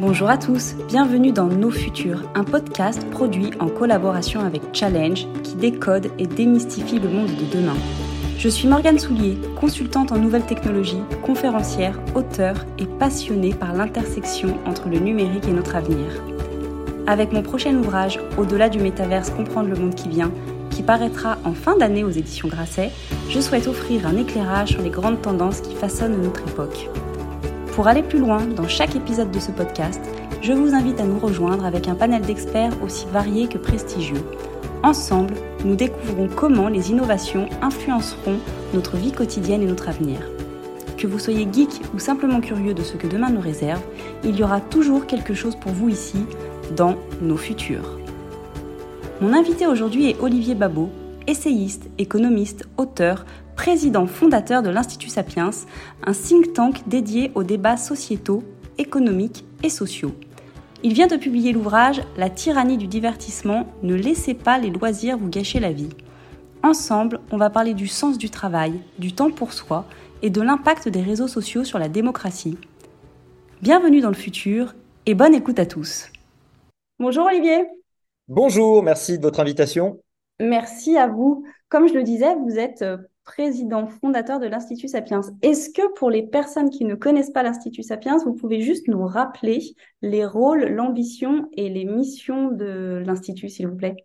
Bonjour à tous, bienvenue dans Nos Futurs, un podcast produit en collaboration avec Challenge qui décode et démystifie le monde de demain. Je suis Morgane Soulier, consultante en nouvelles technologies, conférencière, auteure et passionnée par l'intersection entre le numérique et notre avenir. Avec mon prochain ouvrage, Au-delà du métaverse, comprendre le monde qui vient, qui paraîtra en fin d'année aux éditions Grasset, je souhaite offrir un éclairage sur les grandes tendances qui façonnent notre époque. Pour aller plus loin dans chaque épisode de ce podcast, je vous invite à nous rejoindre avec un panel d'experts aussi variés que prestigieux. Ensemble, nous découvrons comment les innovations influenceront notre vie quotidienne et notre avenir. Que vous soyez geek ou simplement curieux de ce que demain nous réserve, il y aura toujours quelque chose pour vous ici, dans nos futurs. Mon invité aujourd'hui est Olivier Babot, essayiste, économiste, auteur, président fondateur de l'Institut Sapiens, un think tank dédié aux débats sociétaux, économiques et sociaux. Il vient de publier l'ouvrage La tyrannie du divertissement, ne laissez pas les loisirs vous gâcher la vie. Ensemble, on va parler du sens du travail, du temps pour soi et de l'impact des réseaux sociaux sur la démocratie. Bienvenue dans le futur et bonne écoute à tous. Bonjour Olivier. Bonjour, merci de votre invitation. Merci à vous. Comme je le disais, vous êtes euh, président fondateur de l'Institut Sapiens. Est-ce que pour les personnes qui ne connaissent pas l'Institut Sapiens, vous pouvez juste nous rappeler les rôles, l'ambition et les missions de l'Institut, s'il vous plaît?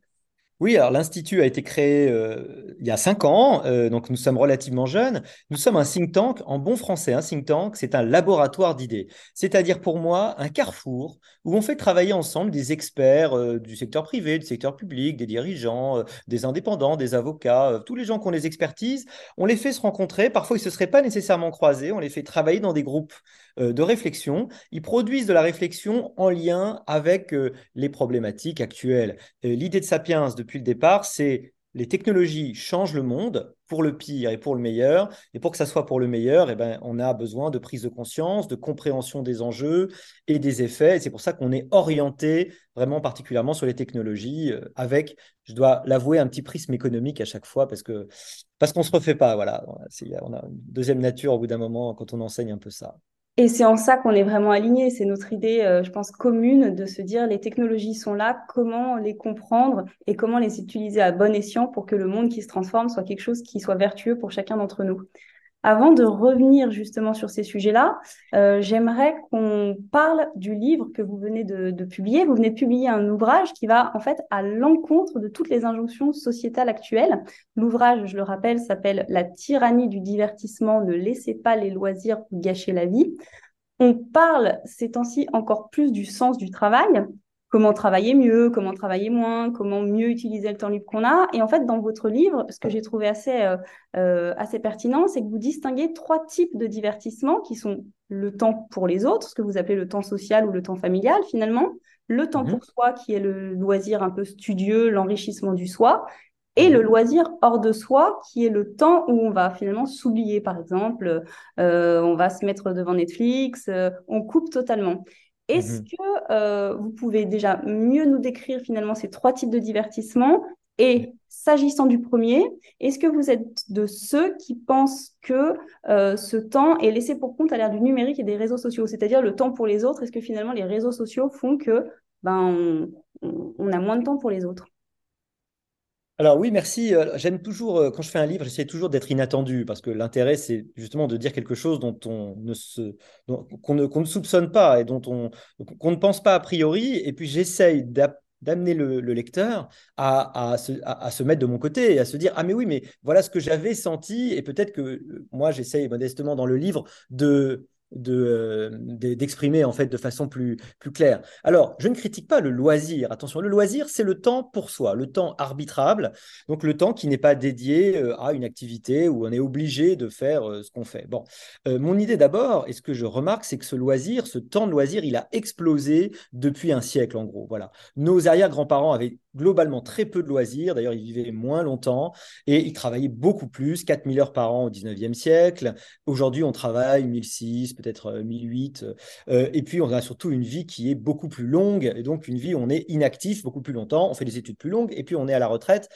Oui, alors l'Institut a été créé euh, il y a cinq ans, euh, donc nous sommes relativement jeunes. Nous sommes un think tank, en bon français, un think tank, c'est un laboratoire d'idées. C'est-à-dire pour moi un carrefour où on fait travailler ensemble des experts euh, du secteur privé, du secteur public, des dirigeants, des indépendants, des avocats, tous les gens qui ont des expertises. On les fait se rencontrer. Parfois, ils ne se seraient pas nécessairement croisés. On les fait travailler dans des groupes de réflexion. Ils produisent de la réflexion en lien avec les problématiques actuelles. L'idée de Sapiens, de depuis le départ, c'est les technologies changent le monde pour le pire et pour le meilleur. Et pour que ça soit pour le meilleur, eh ben, on a besoin de prise de conscience, de compréhension des enjeux et des effets. Et c'est pour ça qu'on est orienté vraiment particulièrement sur les technologies euh, avec, je dois l'avouer, un petit prisme économique à chaque fois parce que parce qu'on se refait pas. Voilà, on a une deuxième nature au bout d'un moment quand on enseigne un peu ça. Et c'est en ça qu'on est vraiment aligné. C'est notre idée, euh, je pense, commune de se dire les technologies sont là, comment les comprendre et comment les utiliser à bon escient pour que le monde qui se transforme soit quelque chose qui soit vertueux pour chacun d'entre nous. Avant de revenir justement sur ces sujets-là, euh, j'aimerais qu'on parle du livre que vous venez de, de, publier. Vous venez de publier un ouvrage qui va en fait à l'encontre de toutes les injonctions sociétales actuelles. L'ouvrage, je le rappelle, s'appelle La tyrannie du divertissement, ne laissez pas les loisirs gâcher la vie. On parle ces temps-ci encore plus du sens du travail, comment travailler mieux, comment travailler moins, comment mieux utiliser le temps libre qu'on a. Et en fait, dans votre livre, ce que j'ai trouvé assez, euh, euh, assez pertinent, c'est que vous distinguez trois types de divertissement qui sont le temps pour les autres, ce que vous appelez le temps social ou le temps familial finalement, le temps mmh pour soi qui est le loisir un peu studieux, l'enrichissement du soi, et le mmh loisir hors de soi, qui est le temps où on va finalement s'oublier, par exemple, euh, on va se mettre devant Netflix, on coupe totalement. Est-ce mmh que euh, vous pouvez déjà mieux nous décrire finalement ces trois types de divertissement Et s'agissant du premier, est-ce que vous êtes de ceux qui pensent que euh, ce temps est laissé pour compte à l'ère du numérique et des réseaux sociaux, c'est-à-dire le temps pour les autres Est-ce que finalement les réseaux sociaux font que ben, on a moins de temps pour les autres? Alors oui, merci. Euh, j'aime toujours, euh, quand je fais un livre, j'essaie toujours d'être inattendu parce que l'intérêt, c'est justement de dire quelque chose dont on ne se, qu'on ne, ne, soupçonne pas et dont on, qu'on ne pense pas a priori. Et puis j'essaye d'amener le, lecteur à, à, se, à, se, mettre de mon côté et à se dire ah mais oui mais voilà ce que j'avais senti et peut-être que euh, moi j'essaye modestement dans le livre de euh, d'exprimer en fait de façon plus, plus claire. Alors, je ne critique pas le loisir. Attention, le loisir, c'est le temps pour soi, le temps arbitrable, donc le temps qui n'est pas dédié euh, à une activité où on est obligé de faire euh, ce qu'on fait. Bon, mon idée d'abord, et ce que je remarque, c'est que ce loisir, ce temps de loisir, il a explosé depuis un siècle en gros. Voilà, nos arrière-grands-parents avaient globalement très peu de loisirs. D'ailleurs, ils vivaient moins longtemps et ils travaillaient beaucoup plus, 4000 heures par an au 19e siècle. Aujourd'hui, on travaille 1006, peut-être 1008. Euh, euh, et puis, on a surtout une vie qui est beaucoup plus longue. Et donc, une vie où on est inactif beaucoup plus longtemps, on fait des études plus longues et puis on est à la retraite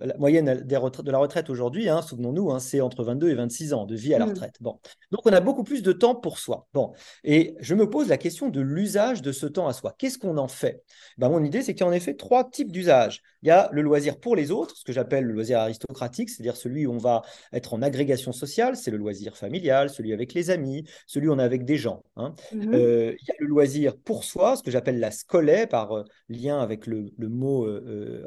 la moyenne de la retraite aujourd'hui, hein, souvenons-nous, hein, c'est entre 22 et 26 ans de vie à la mmh. retraite. Bon. Donc, on a beaucoup plus de temps pour soi. Bon. Et je me pose la question de l'usage de ce temps à soi. Qu'est-ce qu'on en fait? Ben, Mon idée, c'est qu'il y a en effet trois types d'usage. Il y a le loisir pour les autres, ce que j'appelle le loisir aristocratique, c'est-à-dire celui où on va être en agrégation sociale, c'est le loisir familial, celui avec les amis, celui où on est avec des gens. Hein. Mmh. Euh, il y a le loisir pour soi, ce que j'appelle la scolée, par euh, lien avec le, mot euh,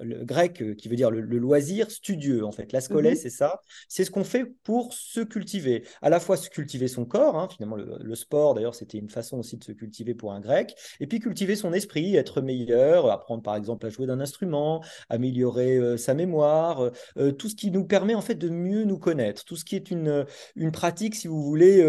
le grec qui veut dire le, loisir studieux, en fait. La scolée, mmh. c'est ça. C'est ce qu'on fait pour se cultiver. À la fois se cultiver son corps, hein, finalement, le, sport, d'ailleurs, c'était une façon aussi de se cultiver pour un grec, et puis cultiver son esprit, être meilleur, apprendre par exemple à jouer d'un instrument, améliorer sa mémoire, tout ce qui nous permet en fait de mieux nous connaître, tout ce qui est une, une pratique, si vous voulez,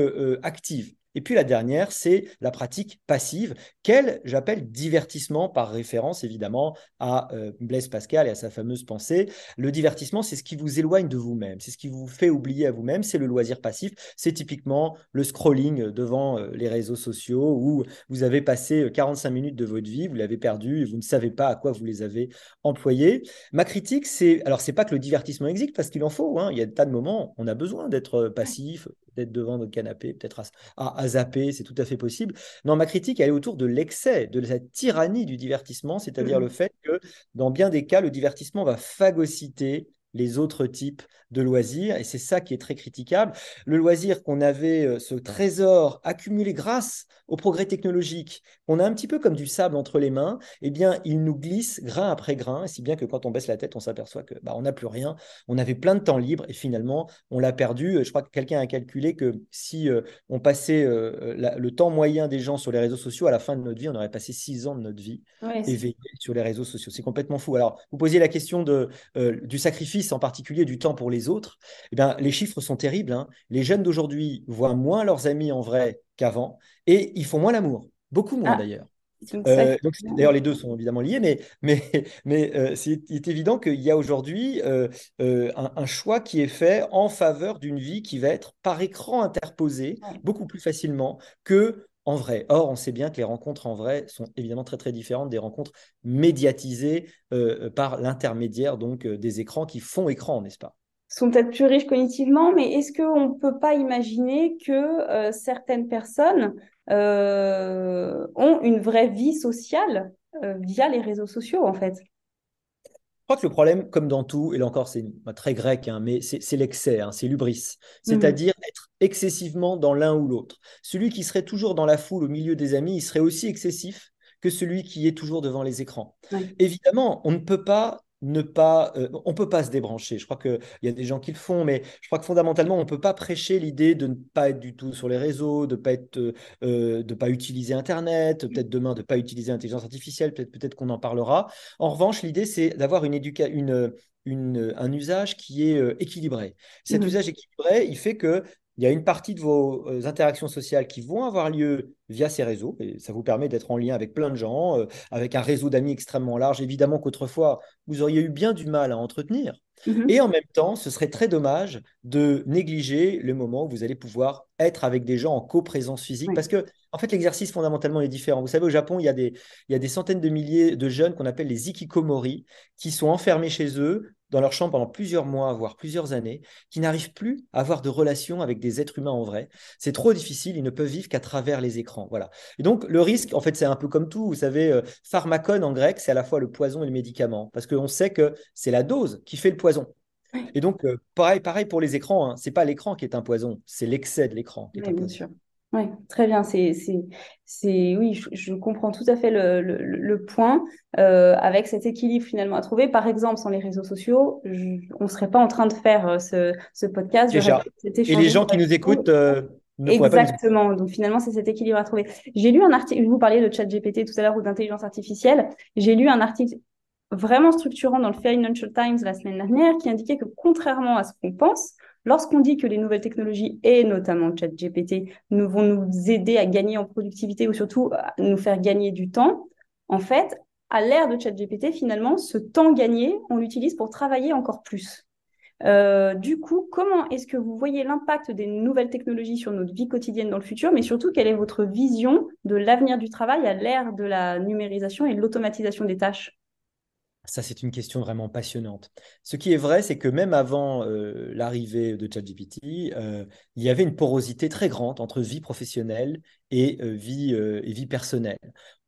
active. Et puis la dernière, c'est la pratique passive, qu'elle, j'appelle divertissement par référence évidemment à euh, Blaise Pascal et à sa fameuse pensée. Le divertissement, c'est ce qui vous éloigne de vous-même, c'est ce qui vous fait oublier à vous-même, c'est le loisir passif, c'est typiquement le scrolling devant euh, les réseaux sociaux où vous avez passé 45 euh, minutes de votre vie, vous l'avez perdu et vous ne savez pas à quoi vous les avez employés. Ma critique, c'est, alors c'est pas que le divertissement existe parce qu'il en faut, hein. il y a des tas de moments, on a besoin d'être passif, d'être devant notre canapé, peut-être à zapper, c'est tout à fait possible. Non, ma critique, elle est autour de l'excès, de cette tyrannie du divertissement, c'est-à-dire mmh. le fait que dans bien des cas, le divertissement va phagocyter les autres types de loisirs. Et c'est ça qui est très critiquable. Le loisir qu'on avait, euh, ce trésor accumulé grâce au progrès technologique, on a un petit peu comme du sable entre les mains, eh bien, il nous glisse grain après grain, si bien que quand on baisse la tête, on s'aperçoit que bah, on n'a plus rien. On avait plein de temps libre et finalement, on l'a perdu. Je crois que quelqu'un a calculé que si euh, on passait euh, le temps moyen des gens sur les réseaux sociaux, à la fin de notre vie, on aurait passé six ans de notre vie éveillé sur les réseaux sociaux. C'est complètement fou. Alors, vous posiez la question de, du sacrifice, en particulier du temps pour les autres, eh bien, les chiffres sont terribles. Hein. Les jeunes d'aujourd'hui voient moins leurs amis en vrai qu'avant et ils font moins l'amour, beaucoup moins ah, d'ailleurs. Euh, d'ailleurs, les deux sont évidemment liés, mais, mais, mais euh, c'est évident qu'il y a aujourd'hui euh, un, choix qui est fait en faveur d'une vie qui va être par écran interposée beaucoup plus facilement que en vrai. Or, on sait bien que les rencontres en vrai sont évidemment très très différentes des rencontres médiatisées par l'intermédiaire donc des écrans qui font écran, n'est-ce pas? Sont peut-être plus riches cognitivement, mais est-ce qu'on ne peut pas imaginer que euh, certaines personnes euh, ont une vraie vie sociale euh, via les réseaux sociaux, en fait? Je crois que le problème, comme dans tout, et là encore c'est très grec, hein, mais c'est l'excès, hein, c'est l'ubris, c'est-à-dire mhm. être excessivement dans l'un ou l'autre. Celui qui serait toujours dans la foule au milieu des amis, il serait aussi excessif que celui qui est toujours devant les écrans. Évidemment, on ne peut pas ne pas, euh, on peut pas se débrancher. Je crois qu'il y a des gens qui le font, mais je crois que fondamentalement, on peut pas prêcher l'idée de ne pas être du tout sur les réseaux, de pas être, euh, de pas utiliser Internet, mmh. peut-être demain de pas utiliser l'intelligence artificielle, peut-être peut-être qu'on en parlera. En revanche, l'idée c'est d'avoir une, une, une, un usage qui est euh, équilibré. Cet mmh. usage équilibré, il fait que il y a une partie de vos euh, interactions sociales qui vont avoir lieu via ces réseaux, et ça vous permet d'être en lien avec plein de gens, euh, avec un réseau d'amis extrêmement large. Évidemment qu'autrefois, vous auriez eu bien du mal à entretenir. Mm-hmm. Et en même temps, ce serait très dommage de négliger le moment où vous allez pouvoir être avec des gens en coprésence physique, parce que en fait, l'exercice fondamentalement est différent. Vous savez, au Japon, il y a des, il y a des centaines de milliers de jeunes qu'on appelle les ikikomori, qui sont enfermés chez eux dans leur chambre pendant plusieurs mois, voire plusieurs années, qui n'arrivent plus à avoir de relations avec des êtres humains en vrai. C'est trop difficile, ils ne peuvent vivre qu'à travers les écrans. Voilà. Et donc, le risque, en fait, c'est un peu comme tout. Vous savez, euh, pharmacon en grec, c'est à la fois le poison et le médicament, parce qu'on sait que c'est la dose qui fait le poison. Et donc, euh, pareil, pareil pour les écrans, hein. c'est pas l'écran qui est un poison, c'est l'excès de l'écran qui est un bien Sûr. Oui, très bien. C'est, c'est, oui, je, comprends tout à fait le, le, point euh, avec cet équilibre finalement à trouver. Par exemple, sans les réseaux sociaux, on ne serait pas en train de faire euh, ce, ce podcast. Déjà. Et les gens qui nous écoutent. Euh, Exactement. Donc finalement, c'est cet équilibre à trouver. J'ai lu un article, vous parliez de chat GPT tout à l'heure ou d'intelligence artificielle. J'ai lu un article vraiment structurant dans le Financial Times la semaine dernière qui indiquait que contrairement à ce qu'on pense, Lorsqu'on dit que les nouvelles technologies et notamment ChatGPT nous vont nous aider à gagner en productivité ou surtout à nous faire gagner du temps, en fait, à l'ère de ChatGPT, finalement, ce temps gagné, on l'utilise pour travailler encore plus. Euh, du coup, comment est-ce que vous voyez l'impact des nouvelles technologies sur notre vie quotidienne dans le futur, mais surtout, quelle est votre vision de l'avenir du travail à l'ère de la numérisation et de l'automatisation des tâches? Ça, c'est une question vraiment passionnante. Ce qui est vrai, c'est que même avant euh, l'arrivée de ChatGPT, euh, il y avait une porosité très grande entre vie professionnelle et, euh, vie, et vie personnelle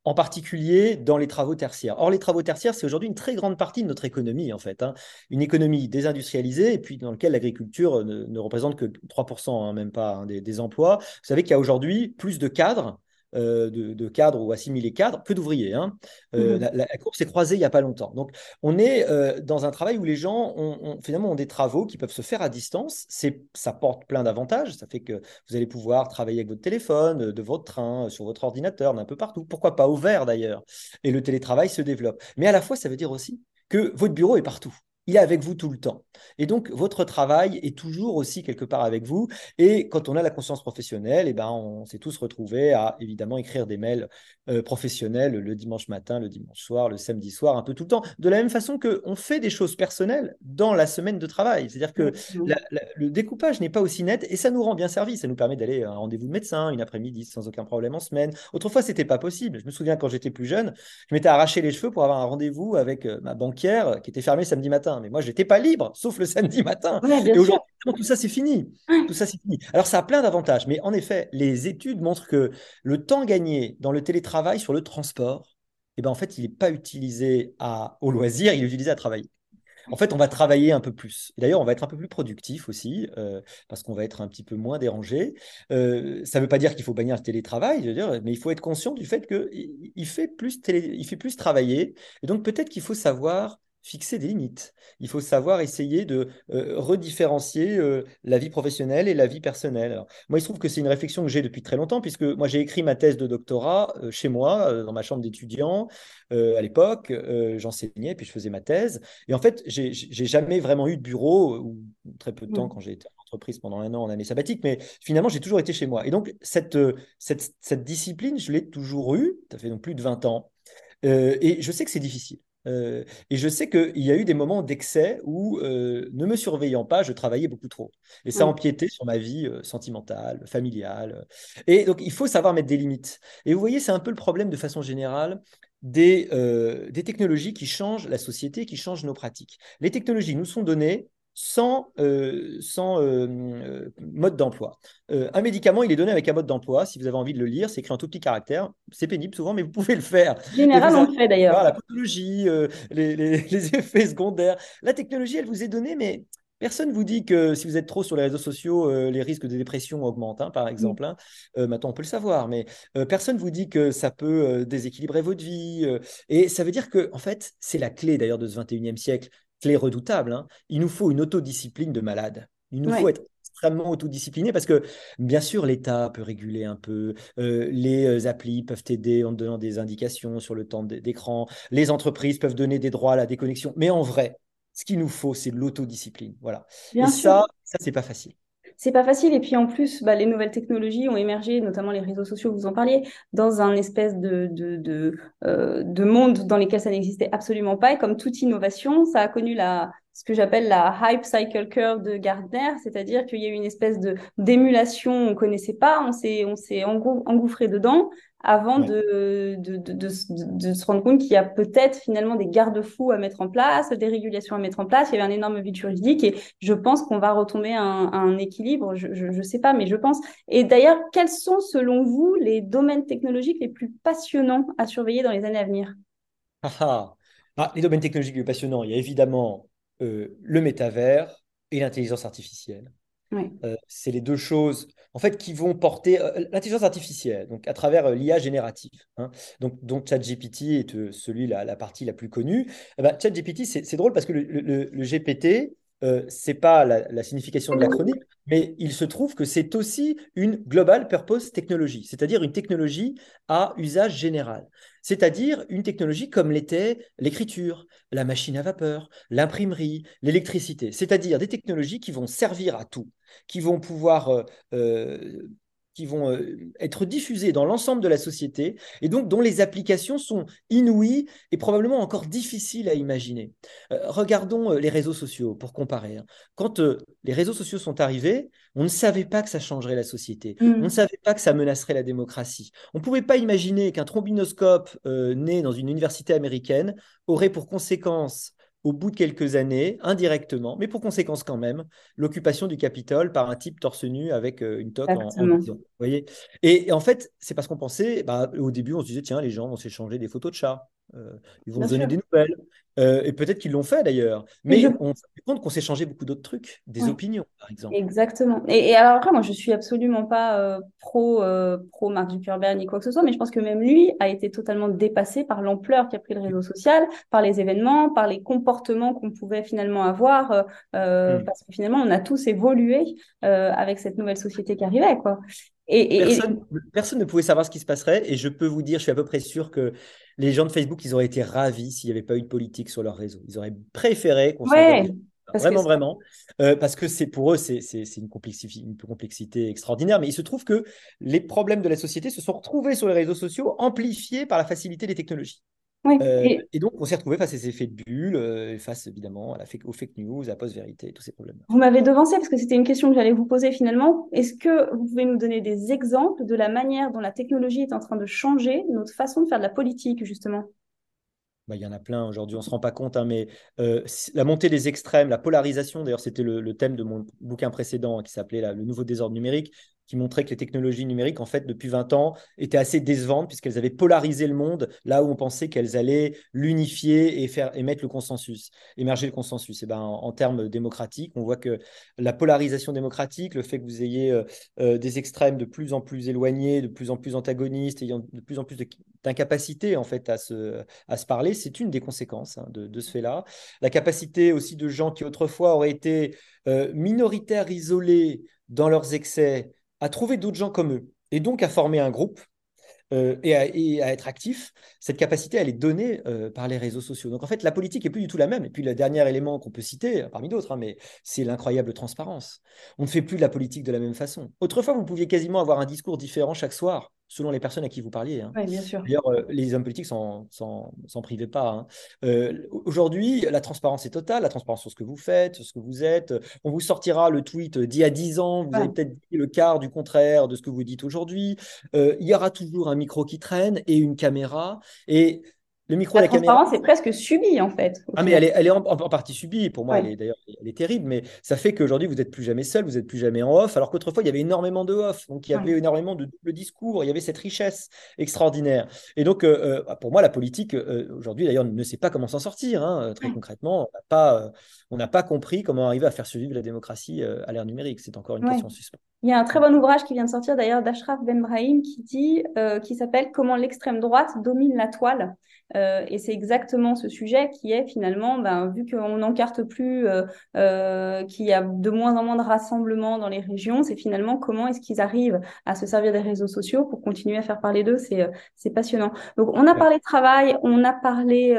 en particulier dans les travaux tertiaires. Or, les travaux tertiaires, c'est aujourd'hui une très grande partie de notre économie, en fait. Hein. Une économie désindustrialisée, et puis dans laquelle l'agriculture ne, représente que 3%, hein, même pas, hein, des, des, emplois. Vous savez qu'il y a aujourd'hui plus de cadres euh, de, cadres ou assimilés cadres que d'ouvriers. Hein. Euh, mmh la, courbe s'est croisée il n'y a pas longtemps. Donc, on est euh, dans un travail où les gens ont, finalement ont des travaux qui peuvent se faire à distance. Ça porte plein d'avantages. Ça fait que vous allez pouvoir travailler avec votre téléphone, de votre train, sur votre ordinateur, d'un peu partout. Pourquoi pas au vert d'ailleurs Et le télétravail se développe. Mais à la fois, ça veut dire aussi que votre bureau est partout il est avec vous tout le temps. Et donc, votre travail est toujours aussi quelque part avec vous. Et quand on a la conscience professionnelle, eh ben, on s'est tous retrouvés à évidemment écrire des mails euh, professionnels le dimanche matin, le dimanche soir, le samedi soir, un peu tout le temps. De la même façon qu'on fait des choses personnelles dans la semaine de travail. C'est-à-dire que le découpage n'est pas aussi net et ça nous rend bien service. Ça nous permet d'aller à un rendez-vous de médecin une après-midi sans aucun problème en semaine. Autrefois, ce n'était pas possible. Je me souviens quand j'étais plus jeune, je m'étais arraché les cheveux pour avoir un rendez-vous avec euh, ma banquière qui était fermée samedi matin. Mais moi, j'étais pas libre, sauf le samedi matin. et aujourd'hui, tout ça, c'est fini. Tout ça, c'est fini. Alors, ça a plein d'avantages. Mais en effet, les études montrent que le temps gagné dans le télétravail sur le transport, eh ben, en fait, il n'est pas utilisé à, au loisir, il est utilisé à travailler. En fait, on va travailler un peu plus. D'ailleurs, on va être un peu plus productif aussi, euh, parce qu'on va être un petit peu moins dérangé. Euh, ça ne veut pas dire qu'il faut bannir le télétravail, je veux dire, mais il faut être conscient du fait qu'il fait, plus il fait plus travailler. Et donc, peut-être qu'il faut savoir fixer des limites. Il faut savoir essayer de euh, redifférencier euh, la vie professionnelle et la vie personnelle. moi, il se trouve que c'est une réflexion que j'ai depuis très longtemps, puisque moi, j'ai écrit ma thèse de doctorat euh, chez moi, dans ma chambre d'étudiant. à l'époque, j'enseignais, puis je faisais ma thèse. Et en fait, j'ai jamais vraiment eu de bureau, ou très peu de temps quand j'ai été en entreprise pendant un an en année sabbatique, mais finalement, j'ai toujours été chez moi. Et donc, cette, cette, cette discipline, je l'ai toujours eue, ça fait donc plus de 20 ans. et je sais que c'est difficile. Euh, et je sais qu'il y a eu des moments d'excès où, euh, ne me surveillant pas, je travaillais beaucoup trop. Et ça empiétait sur ma vie euh, sentimentale, familiale. Et donc, il faut savoir mettre des limites. Et vous voyez, c'est un peu le problème de façon générale des, des technologies qui changent la société, qui changent nos pratiques. Les technologies nous sont données sans, euh, sans euh, euh, mode d'emploi. un médicament, il est donné avec un mode d'emploi. Si vous avez envie de le lire, c'est écrit en tout petit caractère. C'est pénible souvent, mais vous pouvez le faire. Généralement, on le fait d'ailleurs. La pathologie, les, les, effets secondaires. La technologie, elle vous est donnée, mais Personne ne vous dit que si vous êtes trop sur les réseaux sociaux, les risques de dépression augmentent, hein, par exemple. Hein. maintenant, on peut le savoir, mais personne ne vous dit que ça peut déséquilibrer votre vie. et ça veut dire que, en fait, c'est la clé d'ailleurs de ce 21e siècle clé redoutable. Hein. Il nous faut une autodiscipline de malade. Il nous faut être extrêmement autodiscipliné parce que, bien sûr, l'État peut réguler un peu, euh, les euh, applis peuvent aider en donnant des indications sur le temps d'écran, les entreprises peuvent donner des droits à la déconnexion, mais en vrai, ce qu'il nous faut, c'est de l'autodiscipline. Voilà. Et ça, ça, c'est pas facile c'est pas facile. Et puis en plus, bah, les nouvelles technologies ont émergé, notamment les réseaux sociaux, vous en parliez, dans un espèce de, de, de, euh, de monde dans lequel ça n'existait absolument pas. Et comme toute innovation, ça a connu la, ce que j'appelle la hype cycle curve de Gardner, c'est-à-dire qu'il y a eu une espèce de d'émulation, on connaissait pas, on s'est on s'est engouffré dedans avant de, de, de, de, se rendre compte qu'il y a peut-être finalement des garde-fous à mettre en place, des régulations à mettre en place. Il y avait un énorme vide juridique et je pense qu'on va retomber à un, un équilibre. Je ne sais pas, mais je pense. Et d'ailleurs, quels sont selon vous les domaines technologiques les plus passionnants à surveiller dans les années à venir? Ah, ah. ah, Les domaines technologiques les plus passionnants, il y a évidemment euh, le métavers et l'intelligence artificielle. Euh, c'est les deux choses en fait qui vont porter euh, l'intelligence artificielle, donc à travers l'IA générative, hein, donc dont ChatGPT est celui la, la partie la plus connue. Eh ben, ChatGPT, c'est drôle parce que le, GPT, euh, c'est pas la, signification de l'acronyme, mais il se trouve que c'est aussi une Global Purpose Technology, c'est-à-dire une technologie à usage général, c'est-à-dire une technologie comme l'était l'écriture, la machine à vapeur, l'imprimerie, l'électricité, c'est-à-dire des technologies qui vont servir à tout, qui vont pouvoir euh, euh, qui vont euh, être diffusées dans l'ensemble de la société et donc dont les applications sont inouïes et probablement encore difficiles à imaginer. Euh, regardons euh, les réseaux sociaux pour comparer. Hein. Quand les réseaux sociaux sont arrivés, on ne savait pas que ça changerait la société. On ne mm. savait pas que ça menacerait la démocratie. On ne pouvait pas imaginer qu'un trombinoscope né dans une université américaine aurait pour conséquence au bout de quelques années, indirectement, mais pour conséquence quand même, l'occupation du Capitole par un type torse nu avec euh, une toque en, en voyez et, en fait, c'est parce qu'on pensait, bah, au début, on se disait, tiens, les gens vont s'échanger des photos de chats, euh, ils vont se donner des nouvelles. Euh, et peut-être qu'ils l'ont fait d'ailleurs. Mais, on se rend compte qu'on s'est changé beaucoup d'autres trucs, des opinions, par exemple. Exactement. Et, alors après, moi, je suis absolument pas euh, pro, pro Mark Zuckerberg ni quoi que ce soit, mais je pense que même lui a été totalement dépassé par l'ampleur qu'a pris le réseau social, par les événements, par les comportements qu'on pouvait finalement avoir, hmm. parce que finalement, on a tous évolué avec cette nouvelle société qui arrivait, quoi. Et, personne, personne, ne pouvait savoir ce qui se passerait. Et je peux vous dire, je suis à peu près sûr que les gens de Facebook, ils auraient été ravis s'il n'y avait pas eu de politique sur leur réseau. Ils auraient préféré qu'on ouais, Vraiment, vraiment. Euh, parce que c'est pour eux, c'est une complexité extraordinaire. Mais il se trouve que les problèmes de la société se sont retrouvés sur les réseaux sociaux, amplifiés par la facilité des technologies. Euh, et... donc, on s'est retrouvé face à ces effets de bulle, euh, face évidemment à la fake, aux fake news, à la post-vérité, tous ces problèmes. Vous m'avez devancé parce que c'était une question que j'allais vous poser finalement. Est-ce que vous pouvez nous donner des exemples de la manière dont la technologie est en train de changer notre façon de faire de la politique, justement? Bah, il y en a plein aujourd'hui, on ne se rend pas compte, hein, mais euh, la montée des extrêmes, la polarisation, d'ailleurs c'était le, le, thème de mon bouquin précédent qui s'appelait Le nouveau désordre numérique, qui montrait que les technologies numériques, en fait, depuis 20 ans, étaient assez décevantes puisqu'elles avaient polarisé le monde là où on pensait qu'elles allaient l'unifier et faire émettre le consensus, émerger le consensus. Et ben, en, termes démocratiques, on voit que la polarisation démocratique, le fait que vous ayez euh, euh, des extrêmes de plus en plus éloignés, de plus en plus antagonistes, ayant de plus en plus d'incapacité en fait à se, à se parler, c'est une des conséquences hein, de, ce fait-là. La capacité aussi de gens qui autrefois auraient été euh, minoritaires, isolés dans leurs excès, à trouver d'autres gens comme eux et donc à former un groupe euh, et, à, être actif, cette capacité, elle est donnée euh, par les réseaux sociaux. Donc en fait, la politique est plus du tout la même. Et puis le dernier élément qu'on peut citer, parmi d'autres, hein, c'est l'incroyable transparence. On ne fait plus de la politique de la même façon. Autrefois, vous pouviez quasiment avoir un discours différent chaque soir selon les personnes à qui vous parliez. Hein. bien sûr. D'ailleurs, euh, les hommes politiques s'en privaient pas. Hein. Euh, aujourd'hui, la transparence est totale, la transparence sur ce que vous faites, sur ce que vous êtes. On vous sortira le tweet d'il y a 10 ans, vous avez peut-être dit le quart du contraire de ce que vous dites aujourd'hui. Euh, il y aura toujours un micro qui traîne et une caméra. Et le micro la, transparence est presque subie en fait. Ah mais elle est, elle est en, partie subie. Pour moi, elle est d'ailleurs, elle est terrible. Mais ça fait qu'aujourd'hui, vous n'êtes plus jamais seul, vous n'êtes plus jamais en off. Alors qu'autrefois, il y avait énormément de off. Donc il y avait énormément de double discours. Il y avait cette richesse extraordinaire. Et donc, euh, euh, pour moi, la politique euh, aujourd'hui, d'ailleurs, ne sait pas comment s'en sortir. Hein, très concrètement, on n'a pas, on n'a pas compris comment arriver à faire survivre la démocratie à l'ère numérique. C'est encore une question suspendue. Il y a un très bon ouvrage qui vient de sortir d'ailleurs d'Ashraf Ben Brahim qui dit, qui s'appelle Comment l'extrême droite domine la toile. Euh, et c'est exactement ce sujet qui est finalement, ben, vu qu'on n'encarte plus, euh, euh, qu'il y a de moins en moins de rassemblements dans les régions, c'est finalement comment est-ce qu'ils arrivent à se servir des réseaux sociaux pour continuer à faire parler d'eux. C'est c'est passionnant. Donc on a parlé travail, on a parlé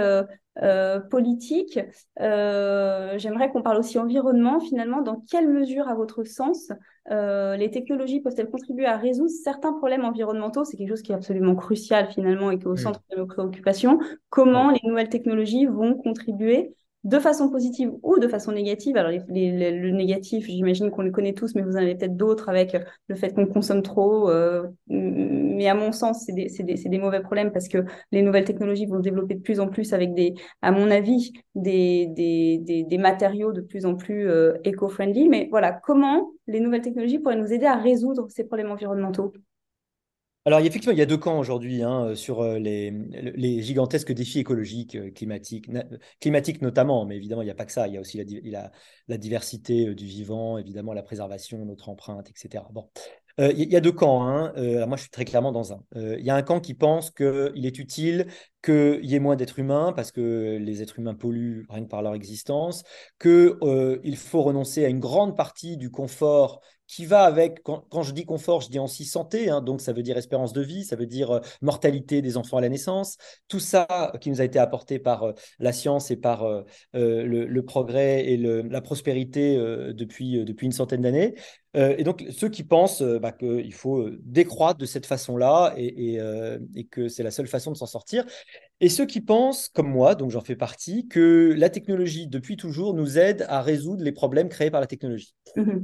politique. J'aimerais qu'on parle aussi environnement. Finalement, dans quelle mesure, à votre sens, euh, les technologies peuvent-elles contribuer à résoudre certains problèmes environnementaux? C'est quelque chose qui est absolument crucial finalement et qui est au centre de nos préoccupations. Comment les nouvelles technologies vont contribuer de façon positive ou de façon négative. Alors, le négatif, j'imagine qu'on le connaît tous, mais vous en avez peut-être d'autres avec le fait qu'on consomme trop. Euh, mais à mon sens, c'est des, mauvais problèmes parce que les nouvelles technologies vont développer de plus en plus avec des, à mon avis, des, des matériaux de plus en plus euh, éco-friendly. Mais voilà, comment les nouvelles technologies pourraient nous aider à résoudre ces problèmes environnementaux? Alors, effectivement, il y a deux camps aujourd'hui hein, euh, sur euh, les, gigantesques défis écologiques, euh, climatiques, climatiques notamment, mais évidemment, il n'y a pas que ça. Il y a aussi la, diversité du vivant, évidemment, la préservation, notre empreinte, etc. Bon. il y a deux camps. Hein. moi, je suis très clairement dans un. il y a un camp qui pense qu'il est utile qu'il y ait moins d'êtres humains parce que les êtres humains polluent rien que par leur existence, qu'il faut renoncer à une grande partie du confort qui va avec, quand, je dis confort, je dis aussi santé, hein, donc ça veut dire espérance de vie, ça veut dire euh, mortalité des enfants à la naissance, tout ça qui nous a été apporté par euh, la science et par euh, le, progrès et la prospérité depuis, une centaine d'années. et donc ceux qui pensent bah, qu'il faut décroître de cette façon-là et, et que c'est la seule façon de s'en sortir, et ceux qui pensent, comme moi, donc j'en fais partie, que la technologie, depuis toujours, nous aide à résoudre les problèmes créés par la technologie. Mmh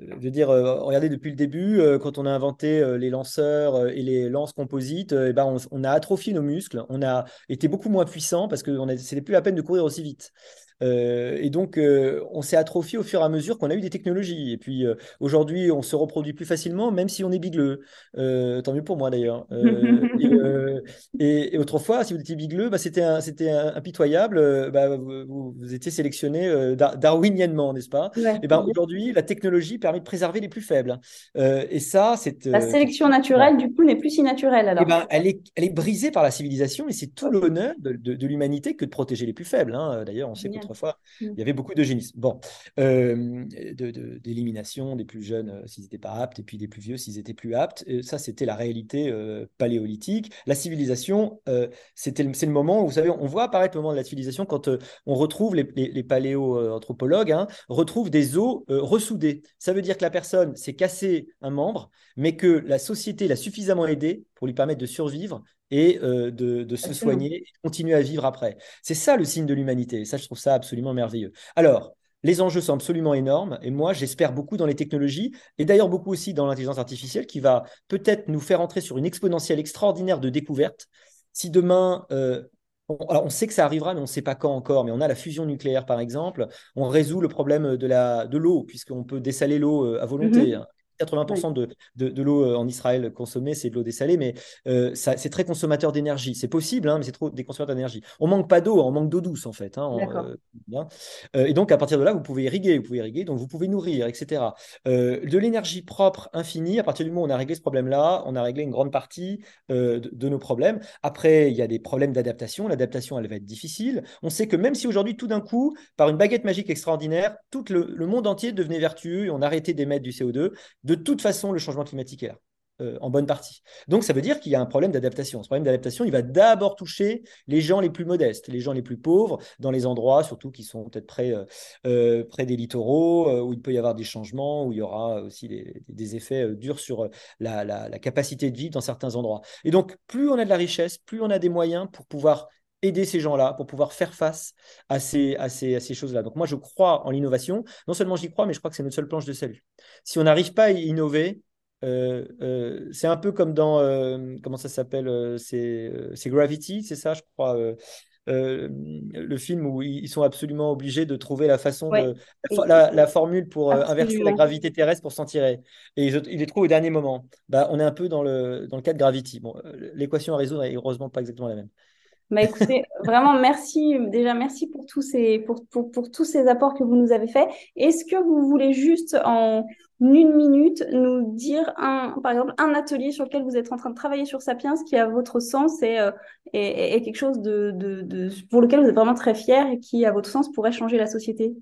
je veux dire, euh, regardez, depuis le début, euh, quand on a inventé euh, les lanceurs et les lances composites, ben, on, a atrophié nos muscles, on a été beaucoup moins puissant parce que c'était plus la peine de courir aussi vite. Euh, et donc, euh, on s'est atrophié au fur et à mesure qu'on a eu des technologies. Et puis, euh, aujourd'hui, on se reproduit plus facilement, même si on est bigleux. tant mieux pour moi, d'ailleurs. Et, autrefois, si vous étiez bigleux, bah, c'était impitoyable. Bah, vous, étiez sélectionné darwiniennement, n'est-ce pas? Et ben, aujourd'hui, la technologie permet de préserver les plus faibles. et ça, c'est... La sélection naturelle, du coup, n'est plus si naturelle, alors. Et ben, elle, est, elle est brisée par la civilisation, et c'est tout l'honneur de, de, l'humanité que de protéger les plus faibles. Hein. D'ailleurs, on sait fois, mm. il y avait beaucoup d'eugénisme. Bon, euh, d'élimination des plus jeunes euh, s'ils n'étaient pas aptes, et puis des plus vieux s'ils étaient plus aptes. ça, c'était la réalité euh, paléolithique. La civilisation, c'était c'est le moment où, vous savez, on voit apparaître le moment de la civilisation quand on retrouve les, les, paléo-anthropologues, hein, retrouvent des os ressoudés. Ça veut dire que la personne s'est cassé un membre, mais que la société l'a suffisamment aidé pour lui permettre de survivre et euh, de, se soigner et continuer à vivre après. C'est ça le signe de l'humanité. Ça, je trouve ça absolument merveilleux. Alors, les enjeux sont absolument énormes et moi, j'espère beaucoup dans les technologies et d'ailleurs beaucoup aussi dans l'intelligence artificielle qui va peut-être nous faire entrer sur une exponentielle extraordinaire de découvertes. Si demain, euh, on, sait que ça arrivera, mais on ne sait pas quand encore. Mais on a la fusion nucléaire, par exemple. On résout le problème de l'eau, de puisqu'on peut dessaler l'eau euh, à volonté. Mm-hmm. 80% de, de, l'eau euh, en Israël consommée, c'est de l'eau dessalée, mais euh, c'est très consommateur d'énergie. C'est possible, hein, mais c'est trop des consommateurs d'énergie. On manque pas d'eau, on manque d'eau douce en fait. Hein, euh, et donc à partir de là, vous pouvez irriguer, vous pouvez irriguer, donc vous pouvez nourrir, etc. de l'énergie propre infinie, à partir du moment où on a réglé ce problème-là, on a réglé une grande partie de, nos problèmes. Après, il y a des problèmes d'adaptation. L'adaptation, elle va être difficile. On sait que même si aujourd'hui, tout d'un coup, par une baguette magique extraordinaire, tout le, le monde entier devenait vertueux et on arrêtait d'émettre du CO2, de toute façon, le changement climatique est là. Euh, en bonne partie. Donc, ça veut dire qu'il y a un problème d'adaptation. Ce problème d'adaptation, il va d'abord toucher les gens les plus modestes, les gens les plus pauvres, dans les endroits surtout qui sont peut-être près, euh, euh, des littoraux, où il peut y avoir des changements, où il y aura aussi des, effets durs sur la, la, capacité de vivre dans certains endroits. Et donc, plus on a de la richesse, plus on a des moyens pour pouvoir aider ces gens-là pour pouvoir faire face à ces, à ces, à ces choses-là. Donc moi, je crois en l'innovation. Non seulement j'y crois, mais je crois que c'est notre seule planche de salut. Si on n'arrive pas à innover, euh, euh, c'est un peu comme dans, euh, comment ça s'appelle, c'est Gravity, c'est ça, je crois. le film où ils sont absolument obligés de trouver la façon de la, formule pour inverser la gravité terrestre pour s'en tirer et ils, les trouvent au dernier moment bah, on est un peu dans le, dans le cas de Gravity bon l'équation à résoudre est heureusement pas exactement la même bah écoutez, vraiment merci, déjà merci pour tous ces, pour, pour, pour tous ces apports que vous nous avez faits. Est-ce que vous voulez juste en une minute nous dire un, par exemple, un atelier sur lequel vous êtes en train de travailler sur Sapiens qui, à votre sens, est, euh, est, est quelque chose de, de, de, pour lequel vous êtes vraiment très fier et qui, à votre sens, pourrait changer la société?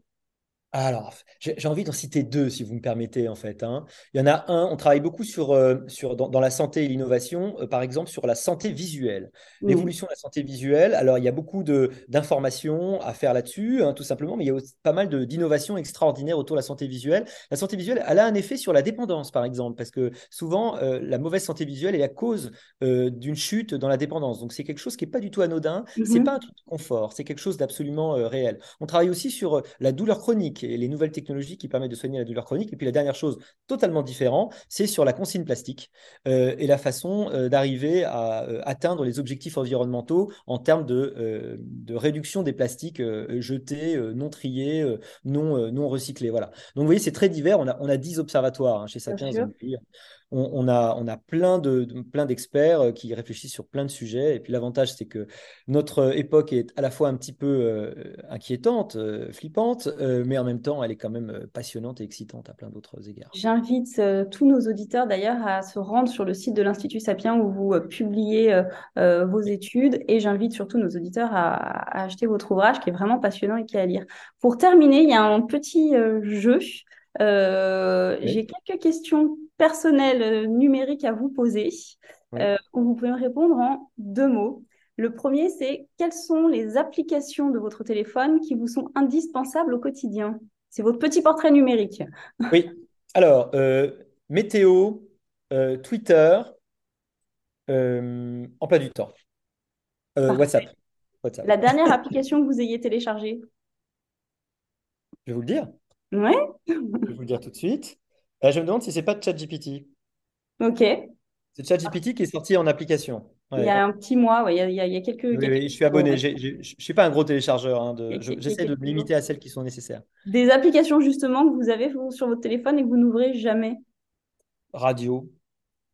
Alors, j'ai envie d'en citer deux, si vous me permettez, en fait. Hein. Il y en a un, on travaille beaucoup sur, euh, sur, dans, la santé et l'innovation, euh, par exemple, sur la santé visuelle. L'évolution de la santé visuelle, alors il y a beaucoup d'informations à faire là-dessus, hein, tout simplement, mais il y a aussi pas mal d'innovations extraordinaires autour de la santé visuelle. La santé visuelle, elle a un effet sur la dépendance, par exemple, parce que souvent, euh, la mauvaise santé visuelle est la cause d'une chute dans la dépendance. Donc, c'est quelque chose qui n'est pas du tout anodin, Ce n'est c'est mmh pas un truc de confort, c'est quelque chose d'absolument réel. On travaille aussi sur la douleur chronique et les nouvelles technologies qui permettent de soigner la douleur chronique. Et puis la dernière chose, totalement différente, c'est sur la consigne plastique euh, et la façon euh, d'arriver à euh, atteindre les objectifs environnementaux en termes de, de réduction des plastiques jetés, non triés, non, non recyclés. Voilà. Donc vous voyez, c'est très divers. On a, on a 10 observatoires hein, chez Sapiens. On, a, on a plein de, plein d'experts qui réfléchissent sur plein de sujets. Et puis l'avantage, c'est que notre époque est à la fois un petit peu inquiétante, flippante, mais en même temps, elle est quand même passionnante et excitante à plein d'autres égards. J'invite tous nos auditeurs d'ailleurs à se rendre sur le site de l'Institut Sapiens où vous publiez vos études et j'invite surtout nos auditeurs à, acheter votre ouvrage qui est vraiment passionnant et qui est à lire. Pour terminer, il y a un petit jeu. J'ai quelques questions personnelles numériques à vous poser où vous pouvez me répondre en deux mots. Le premier, c'est quelles sont les applications de votre téléphone qui vous sont indispensables au quotidien? C'est votre petit portrait numérique. Oui. Alors, euh, météo, euh, Twitter, euh, emploi du temps, WhatsApp. La dernière application que vous ayez téléchargée? Je vais vous le dire. Oui. je vais vous le dire tout de suite. Je me demande si c'est pas ChatGPT. Ok. C'est ChatGPT qui est sorti en application. Il y a un petit mois, il, y a, il, y a, quelques. Oui, je suis abonné. Je ne suis pas un gros téléchargeur. Hein, J'essaie de me limiter à celles qui sont nécessaires. Des applications justement que vous avez sur votre téléphone et que vous n'ouvrez jamais Radio.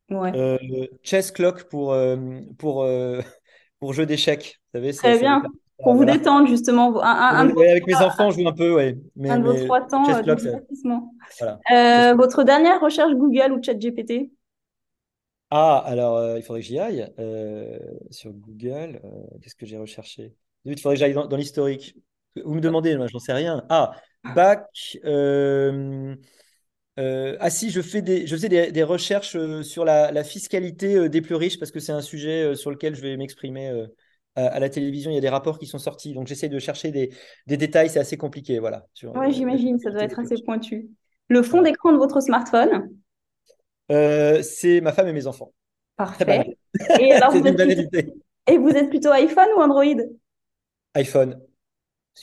Ouais. Euh, chess Clock pour, euh, pour, euh, pour jeu d'échecs. Vous savez, Très bien. Pour vous détendre, justement. Un, avec mes enfants, je joue un peu. Mais, un de vos trois temps de divertissement. votre dernière recherche Google ou ChatGPT? Ah, alors euh, il faudrait que j'y aille euh, sur Google. Euh, qu'est-ce que j'ai recherché? Il faudrait que j'aille dans, l'historique. Vous me demandez, moi, j'en sais rien. Ah, bac. ah si, je fais des, je faisais des, recherches sur la, fiscalité des plus riches parce que c'est un sujet sur lequel je vais m'exprimer à, la télévision. Il y a des rapports qui sont sortis, donc j'essaie de chercher des, détails. C'est assez compliqué, voilà. Oui, j'imagine, ça doit être assez pointu. Le fond d'écran de votre smartphone? Euh, c'est ma femme et mes enfants. Parfait. Et, alors, vous et vous êtes plutôt iPhone ou Android? iPhone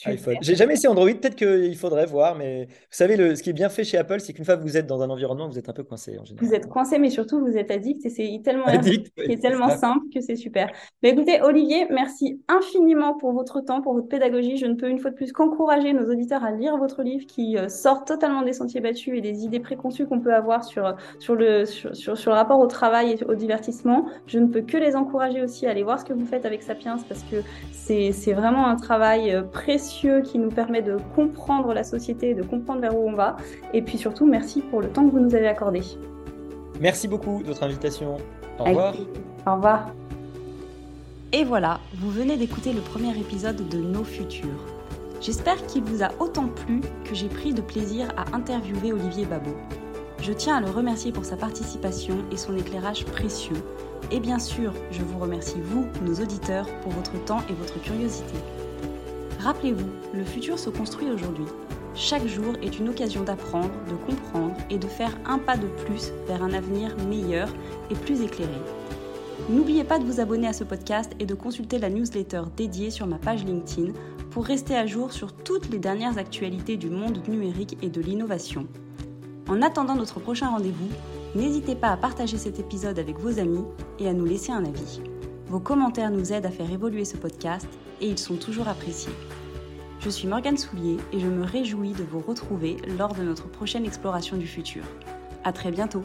iPhone. J'ai jamais essayé Android, peut-être qu'il faudrait voir, mais vous savez, le, ce qui est bien fait chez Apple, c'est qu'une fois que vous êtes dans un environnement, vous êtes un peu coincé en général. Vous êtes coincé, mais surtout vous êtes addict et c'est tellement, tellement simple que c'est super. Mais écoutez, Olivier, merci infiniment pour votre temps, pour votre pédagogie. Je ne peux une fois de plus qu'encourager nos auditeurs à lire votre livre qui euh, sort totalement des sentiers battus et des idées préconçues qu'on peut avoir sur, sur, le, sur, sur, sur, le rapport au travail et au divertissement. Je ne peux que les encourager aussi à aller voir ce que vous faites avec Sapiens parce que c'est vraiment un travail euh, précieux qui nous permet de comprendre la société, de comprendre vers où on va. Et puis surtout, merci pour le temps que vous nous avez accordé. Merci beaucoup de votre invitation. Au revoir. Au revoir. Et voilà, vous venez d'écouter le premier épisode de Nos Futurs. J'espère qu'il vous a autant plu que j'ai pris de plaisir à interviewer Olivier Babot. Je tiens à le remercier pour sa participation et son éclairage précieux. Et bien sûr, je vous remercie, vous, nos auditeurs, pour votre temps et votre curiosité. Rappelez-vous, le futur se construit aujourd'hui. Chaque jour est une occasion d'apprendre, de comprendre et de faire un pas de plus vers un avenir meilleur et plus éclairé. N'oubliez pas de vous abonner à ce podcast et de consulter la newsletter dédiée sur ma page LinkedIn pour rester à jour sur toutes les dernières actualités du monde numérique et de l'innovation. En attendant notre prochain rendez-vous, n'hésitez pas à partager cet épisode avec vos amis et à nous laisser un avis. Vos commentaires nous aident à faire évoluer ce podcast et ils sont toujours appréciés. Je suis Morgane Soulier et je me réjouis de vous retrouver lors de notre prochaine exploration du futur. À très bientôt!